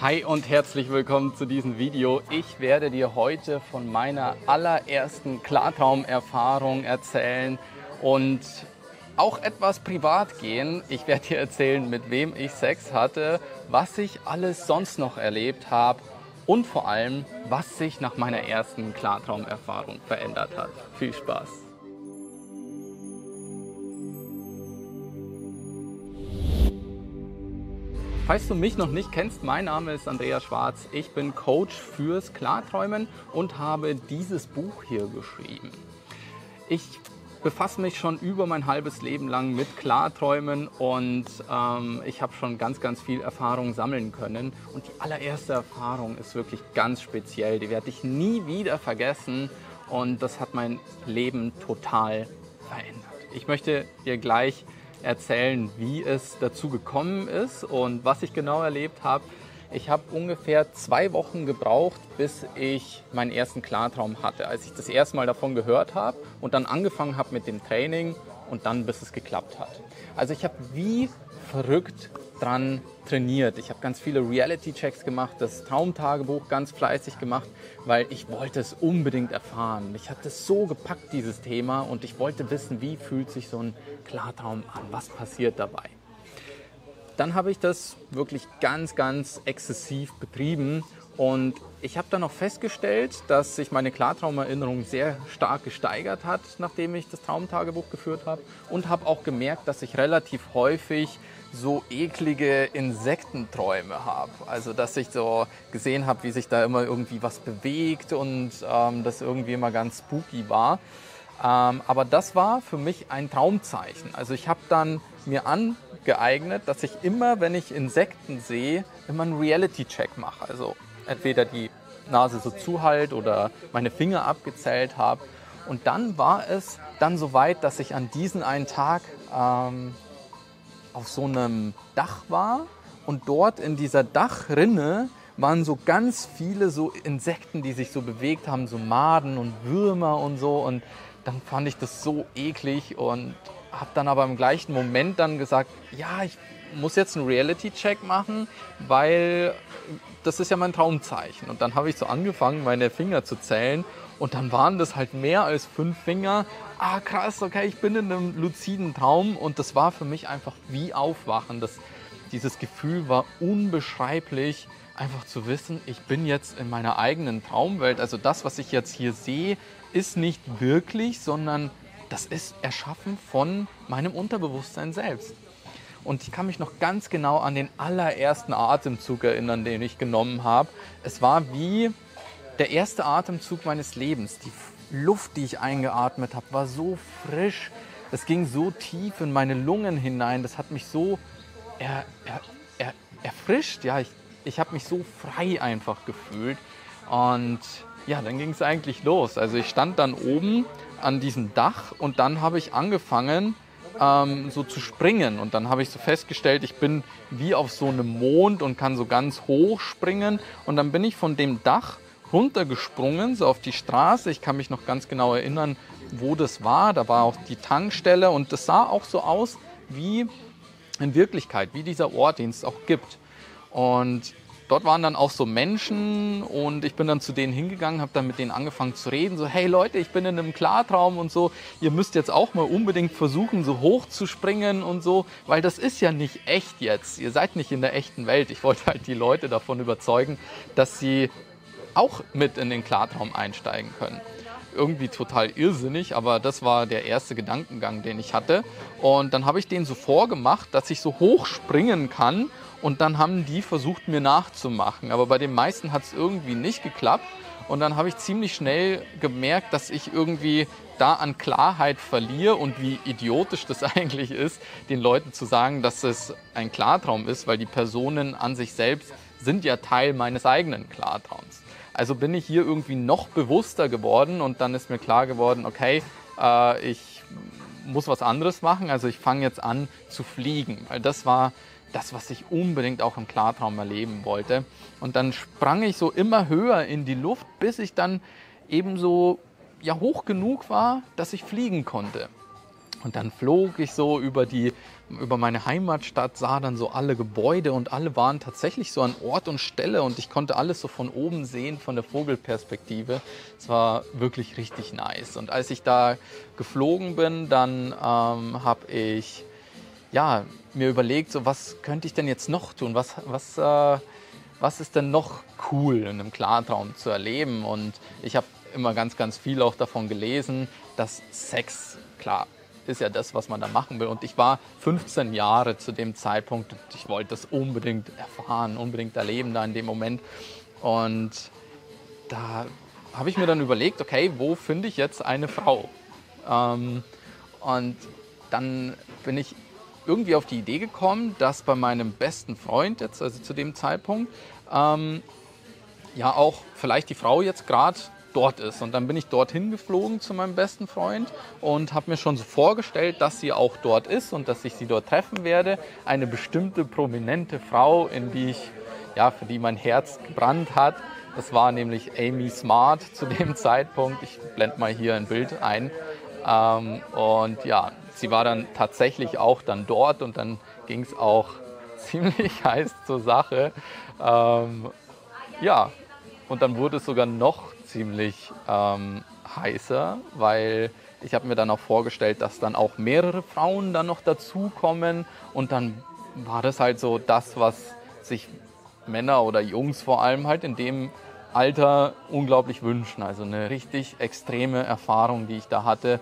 Hi und herzlich willkommen zu diesem Video. Ich werde dir heute von meiner allerersten Klartraumerfahrung erzählen und auch etwas privat gehen. Ich werde dir erzählen, mit wem ich Sex hatte, was ich alles sonst noch erlebt habe und vor allem, was sich nach meiner ersten Klartraumerfahrung verändert hat. Viel Spaß! Falls du mich noch nicht kennst, mein Name ist Andreas Schwarz. Ich bin Coach fürs Klarträumen und habe dieses Buch hier geschrieben. Ich befasse mich schon über mein halbes Leben lang mit Klarträumen und ähm, ich habe schon ganz, ganz viel Erfahrung sammeln können. Und die allererste Erfahrung ist wirklich ganz speziell. Die werde ich nie wieder vergessen und das hat mein Leben total verändert. Ich möchte dir gleich erzählen, wie es dazu gekommen ist und was ich genau erlebt habe. Ich habe ungefähr zwei Wochen gebraucht, bis ich meinen ersten Klartraum hatte. Als ich das erste Mal davon gehört habe und dann angefangen habe mit dem Training und dann bis es geklappt hat. Also ich habe wie verrückt dran trainiert. Ich habe ganz viele Reality-Checks gemacht, das Traumtagebuch ganz fleißig gemacht, weil ich wollte es unbedingt erfahren. Mich hat es so gepackt, dieses Thema, und ich wollte wissen, wie fühlt sich so ein Klartraum an, was passiert dabei. Dann habe ich das wirklich ganz, ganz exzessiv betrieben und ich habe dann auch festgestellt, dass sich meine Klartraumerinnerung sehr stark gesteigert hat, nachdem ich das Traumtagebuch geführt habe und habe auch gemerkt, dass ich relativ häufig so eklige Insektenträume habe. Also dass ich so gesehen habe, wie sich da immer irgendwie was bewegt und ähm, das irgendwie immer ganz spooky war. Ähm, aber das war für mich ein Traumzeichen. Also ich habe dann mir angeeignet, dass ich immer, wenn ich Insekten sehe, immer einen Reality-Check mache. Also entweder die Nase so zuhalt oder meine Finger abgezählt habe. Und dann war es dann so weit, dass ich an diesen einen Tag ähm, auf so einem Dach war und dort in dieser Dachrinne waren so ganz viele so Insekten, die sich so bewegt haben, so Maden und Würmer und so und dann fand ich das so eklig und habe dann aber im gleichen Moment dann gesagt, ja, ich muss jetzt einen Reality-Check machen, weil das ist ja mein Traumzeichen. Und dann habe ich so angefangen, meine Finger zu zählen und dann waren das halt mehr als fünf Finger. Ah, krass, okay, ich bin in einem luziden Traum und das war für mich einfach wie Aufwachen. Das, dieses Gefühl war unbeschreiblich, einfach zu wissen, ich bin jetzt in meiner eigenen Traumwelt. Also das, was ich jetzt hier sehe, ist nicht wirklich, sondern das ist erschaffen von meinem Unterbewusstsein selbst. Und ich kann mich noch ganz genau an den allerersten Atemzug erinnern, den ich genommen habe. Es war wie der erste Atemzug meines Lebens. Die Luft, die ich eingeatmet habe, war so frisch. Es ging so tief in meine Lungen hinein. Das hat mich so er, er, er, erfrischt. Ja, ich, ich habe mich so frei einfach gefühlt. Und ja, dann ging es eigentlich los. Also ich stand dann oben an diesem Dach und dann habe ich angefangen, ähm, so zu springen. Und dann habe ich so festgestellt, ich bin wie auf so einem Mond und kann so ganz hoch springen. Und dann bin ich von dem Dach runtergesprungen, so auf die Straße. Ich kann mich noch ganz genau erinnern, wo das war. Da war auch die Tankstelle und das sah auch so aus wie in Wirklichkeit, wie dieser Ort, den es auch gibt. Und dort waren dann auch so Menschen und ich bin dann zu denen hingegangen, habe dann mit denen angefangen zu reden, so hey Leute, ich bin in einem Klartraum und so, ihr müsst jetzt auch mal unbedingt versuchen, so hoch zu springen und so, weil das ist ja nicht echt jetzt. Ihr seid nicht in der echten Welt. Ich wollte halt die Leute davon überzeugen, dass sie auch mit in den Klartraum einsteigen können. Irgendwie total irrsinnig, aber das war der erste Gedankengang, den ich hatte. Und dann habe ich denen so vorgemacht, dass ich so hoch springen kann und dann haben die versucht, mir nachzumachen. Aber bei den meisten hat es irgendwie nicht geklappt. Und dann habe ich ziemlich schnell gemerkt, dass ich irgendwie da an Klarheit verliere und wie idiotisch das eigentlich ist, den Leuten zu sagen, dass es ein Klartraum ist, weil die Personen an sich selbst sind ja Teil meines eigenen Klartraums. Also bin ich hier irgendwie noch bewusster geworden und dann ist mir klar geworden, okay, äh, ich muss was anderes machen. Also ich fange jetzt an zu fliegen, weil das war das, was ich unbedingt auch im Klartraum erleben wollte. Und dann sprang ich so immer höher in die Luft, bis ich dann eben so ja, hoch genug war, dass ich fliegen konnte. Und dann flog ich so über die über meine Heimatstadt, sah dann so alle Gebäude und alle waren tatsächlich so an Ort und Stelle und ich konnte alles so von oben sehen, von der Vogelperspektive. Es war wirklich richtig nice. Und als ich da geflogen bin, dann ähm, habe ich ja, mir überlegt, so was könnte ich denn jetzt noch tun? Was, was, äh, was ist denn noch cool in einem Klartraum zu erleben? Und ich habe immer ganz, ganz viel auch davon gelesen, dass Sex, klar, ist ja das, was man da machen will. Und ich war 15 Jahre zu dem Zeitpunkt und ich wollte das unbedingt erfahren, unbedingt erleben da in dem Moment. Und da habe ich mir dann überlegt, okay, wo finde ich jetzt eine Frau? Ähm, und dann bin ich irgendwie auf die Idee gekommen, dass bei meinem besten Freund jetzt, also zu dem Zeitpunkt, ähm, ja auch vielleicht die Frau jetzt gerade dort ist. Und dann bin ich dorthin geflogen zu meinem besten Freund und habe mir schon so vorgestellt, dass sie auch dort ist und dass ich sie dort treffen werde. Eine bestimmte prominente Frau, in die ich, ja, für die mein Herz gebrannt hat. Das war nämlich Amy Smart zu dem Zeitpunkt. Ich blende mal hier ein Bild ein. Ähm, und ja, sie war dann tatsächlich auch dann dort und dann ging es auch ziemlich heiß zur Sache. Ähm, ja, und dann wurde es sogar noch ziemlich ähm, heißer, weil ich habe mir dann auch vorgestellt, dass dann auch mehrere Frauen dann noch dazukommen und dann war das halt so das, was sich Männer oder Jungs vor allem halt in dem Alter unglaublich wünschen. Also eine richtig extreme Erfahrung, die ich da hatte.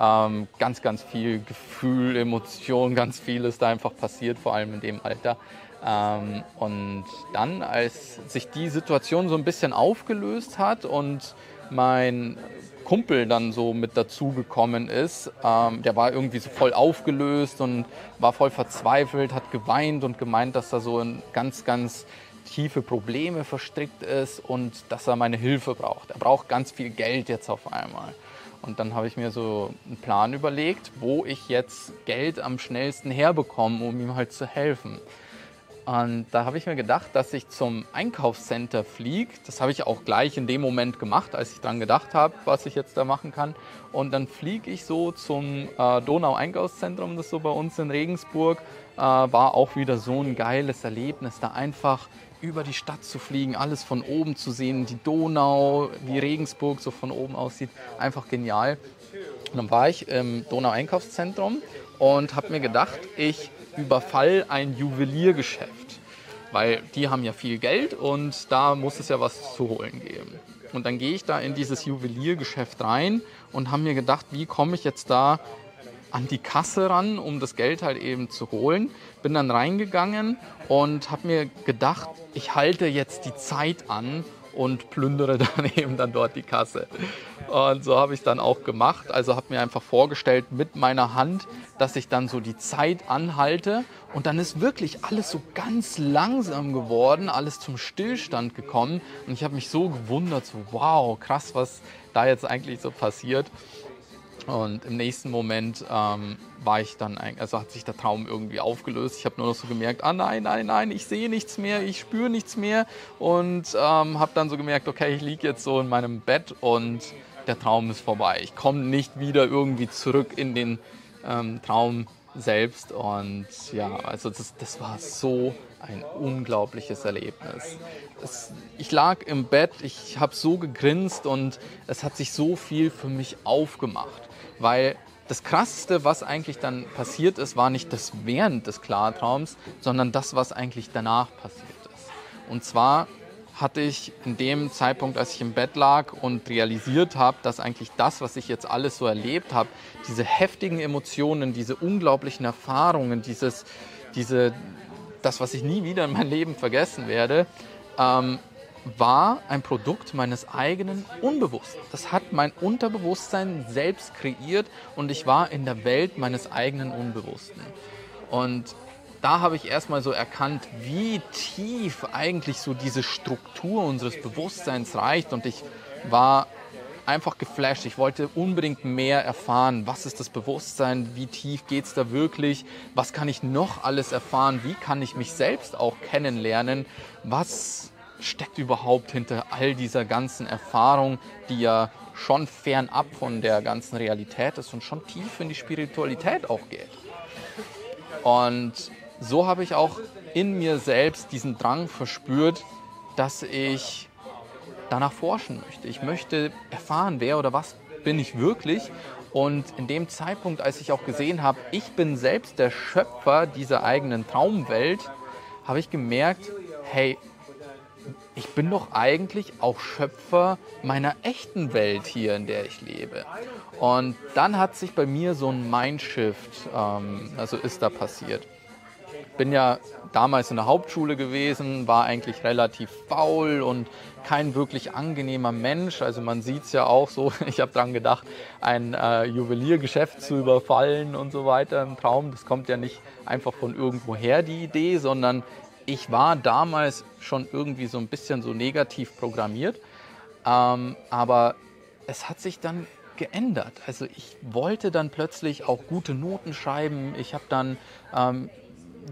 Ähm, ganz, ganz viel Gefühl, Emotion, ganz viel ist da einfach passiert, vor allem in dem Alter. Ähm, und dann, als sich die Situation so ein bisschen aufgelöst hat und mein Kumpel dann so mit dazugekommen ist, ähm, der war irgendwie so voll aufgelöst und war voll verzweifelt, hat geweint und gemeint, dass er so in ganz, ganz tiefe Probleme verstrickt ist und dass er meine Hilfe braucht. Er braucht ganz viel Geld jetzt auf einmal. Und dann habe ich mir so einen Plan überlegt, wo ich jetzt Geld am schnellsten herbekomme, um ihm halt zu helfen. Und da habe ich mir gedacht, dass ich zum Einkaufscenter fliege. Das habe ich auch gleich in dem Moment gemacht, als ich daran gedacht habe, was ich jetzt da machen kann. Und dann fliege ich so zum äh, Donau-Einkaufszentrum, das so bei uns in Regensburg äh, war auch wieder so ein geiles Erlebnis, da einfach über die Stadt zu fliegen, alles von oben zu sehen, die Donau, wie Regensburg so von oben aussieht, einfach genial. Und dann war ich im Donau-Einkaufszentrum und habe mir gedacht, ich überfall ein Juweliergeschäft, weil die haben ja viel Geld und da muss es ja was zu holen geben. Und dann gehe ich da in dieses Juweliergeschäft rein und habe mir gedacht, wie komme ich jetzt da an die Kasse ran, um das Geld halt eben zu holen. Bin dann reingegangen und habe mir gedacht, ich halte jetzt die Zeit an und plündere dann eben dann dort die Kasse. Und so habe ich dann auch gemacht. Also habe mir einfach vorgestellt mit meiner Hand, dass ich dann so die Zeit anhalte und dann ist wirklich alles so ganz langsam geworden, alles zum Stillstand gekommen und ich habe mich so gewundert, so wow, krass, was da jetzt eigentlich so passiert. Und im nächsten Moment ähm, war ich dann, also hat sich der Traum irgendwie aufgelöst. Ich habe nur noch so gemerkt, ah nein, nein, nein, ich sehe nichts mehr, ich spüre nichts mehr. Und ähm, habe dann so gemerkt, okay, ich liege jetzt so in meinem Bett und der Traum ist vorbei. Ich komme nicht wieder irgendwie zurück in den ähm, Traum selbst. Und ja, also das, das war so ein unglaubliches Erlebnis. Es, ich lag im Bett, ich habe so gegrinst und es hat sich so viel für mich aufgemacht weil das Krasseste, was eigentlich dann passiert ist, war nicht das während des Klartraums, sondern das, was eigentlich danach passiert ist. Und zwar hatte ich in dem Zeitpunkt, als ich im Bett lag und realisiert habe, dass eigentlich das, was ich jetzt alles so erlebt habe, diese heftigen Emotionen, diese unglaublichen Erfahrungen, dieses, diese, das, was ich nie wieder in meinem Leben vergessen werde, ähm, war ein Produkt meines eigenen Unbewussten. Das hat mein Unterbewusstsein selbst kreiert und ich war in der Welt meines eigenen Unbewussten. Und da habe ich erstmal so erkannt, wie tief eigentlich so diese Struktur unseres Bewusstseins reicht und ich war einfach geflasht. Ich wollte unbedingt mehr erfahren. Was ist das Bewusstsein? Wie tief geht es da wirklich? Was kann ich noch alles erfahren? Wie kann ich mich selbst auch kennenlernen? Was steckt überhaupt hinter all dieser ganzen Erfahrung, die ja schon fernab von der ganzen Realität ist und schon tief in die Spiritualität auch geht. Und so habe ich auch in mir selbst diesen Drang verspürt, dass ich danach forschen möchte. Ich möchte erfahren, wer oder was bin ich wirklich. Und in dem Zeitpunkt, als ich auch gesehen habe, ich bin selbst der Schöpfer dieser eigenen Traumwelt, habe ich gemerkt, hey, ich bin doch eigentlich auch Schöpfer meiner echten Welt hier, in der ich lebe. Und dann hat sich bei mir so ein Mindshift, ähm, also ist da passiert. Bin ja damals in der Hauptschule gewesen, war eigentlich relativ faul und kein wirklich angenehmer Mensch. Also man sieht es ja auch so, ich habe daran gedacht, ein äh, Juweliergeschäft zu überfallen und so weiter im Traum. Das kommt ja nicht einfach von irgendwoher die Idee, sondern ich war damals schon irgendwie so ein bisschen so negativ programmiert, ähm, aber es hat sich dann geändert. Also ich wollte dann plötzlich auch gute Noten schreiben. Ich habe dann ähm,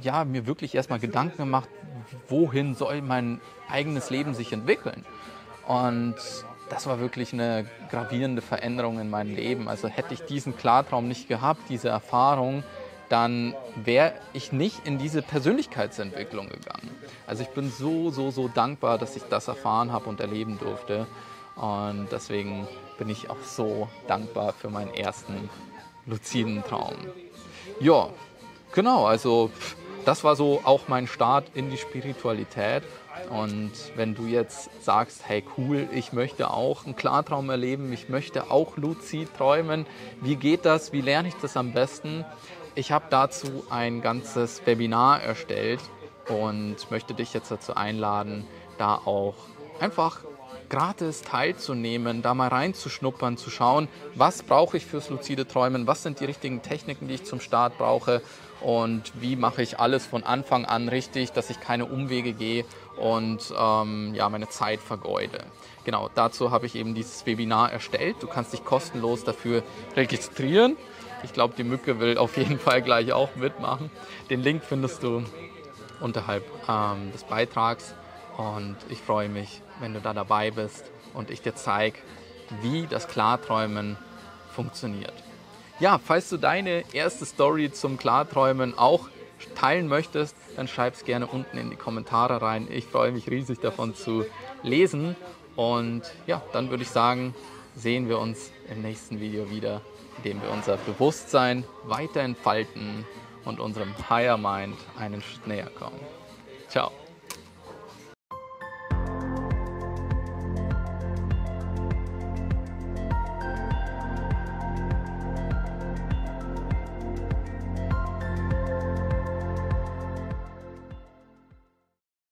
ja, mir wirklich erstmal Gedanken gemacht, wohin soll mein eigenes Leben sich entwickeln. Und das war wirklich eine gravierende Veränderung in meinem Leben. Also hätte ich diesen Klartraum nicht gehabt, diese Erfahrung, dann wäre ich nicht in diese Persönlichkeitsentwicklung gegangen. Also ich bin so, so, so dankbar, dass ich das erfahren habe und erleben durfte. Und deswegen bin ich auch so dankbar für meinen ersten luziden Traum. Ja, genau, also das war so auch mein Start in die Spiritualität. Und wenn du jetzt sagst, hey cool, ich möchte auch einen Klartraum erleben, ich möchte auch luzid träumen, wie geht das, wie lerne ich das am besten? Ich habe dazu ein ganzes Webinar erstellt und möchte dich jetzt dazu einladen, da auch einfach gratis teilzunehmen, da mal reinzuschnuppern, zu schauen, was brauche ich fürs luzide Träumen, was sind die richtigen Techniken, die ich zum Start brauche und wie mache ich alles von Anfang an richtig, dass ich keine Umwege gehe und ähm, ja, meine Zeit vergeude. Genau, dazu habe ich eben dieses Webinar erstellt. Du kannst dich kostenlos dafür registrieren. Ich glaube, die Mücke will auf jeden Fall gleich auch mitmachen. Den Link findest du unterhalb ähm, des Beitrags. Und ich freue mich, wenn du da dabei bist und ich dir zeige, wie das Klarträumen funktioniert. Ja, falls du deine erste Story zum Klarträumen auch teilen möchtest, dann schreib es gerne unten in die Kommentare rein. Ich freue mich riesig davon zu lesen. Und ja, dann würde ich sagen, sehen wir uns im nächsten Video wieder indem wir unser Bewusstsein weiter entfalten und unserem Higher Mind einen Schritt näher kommen. Ciao.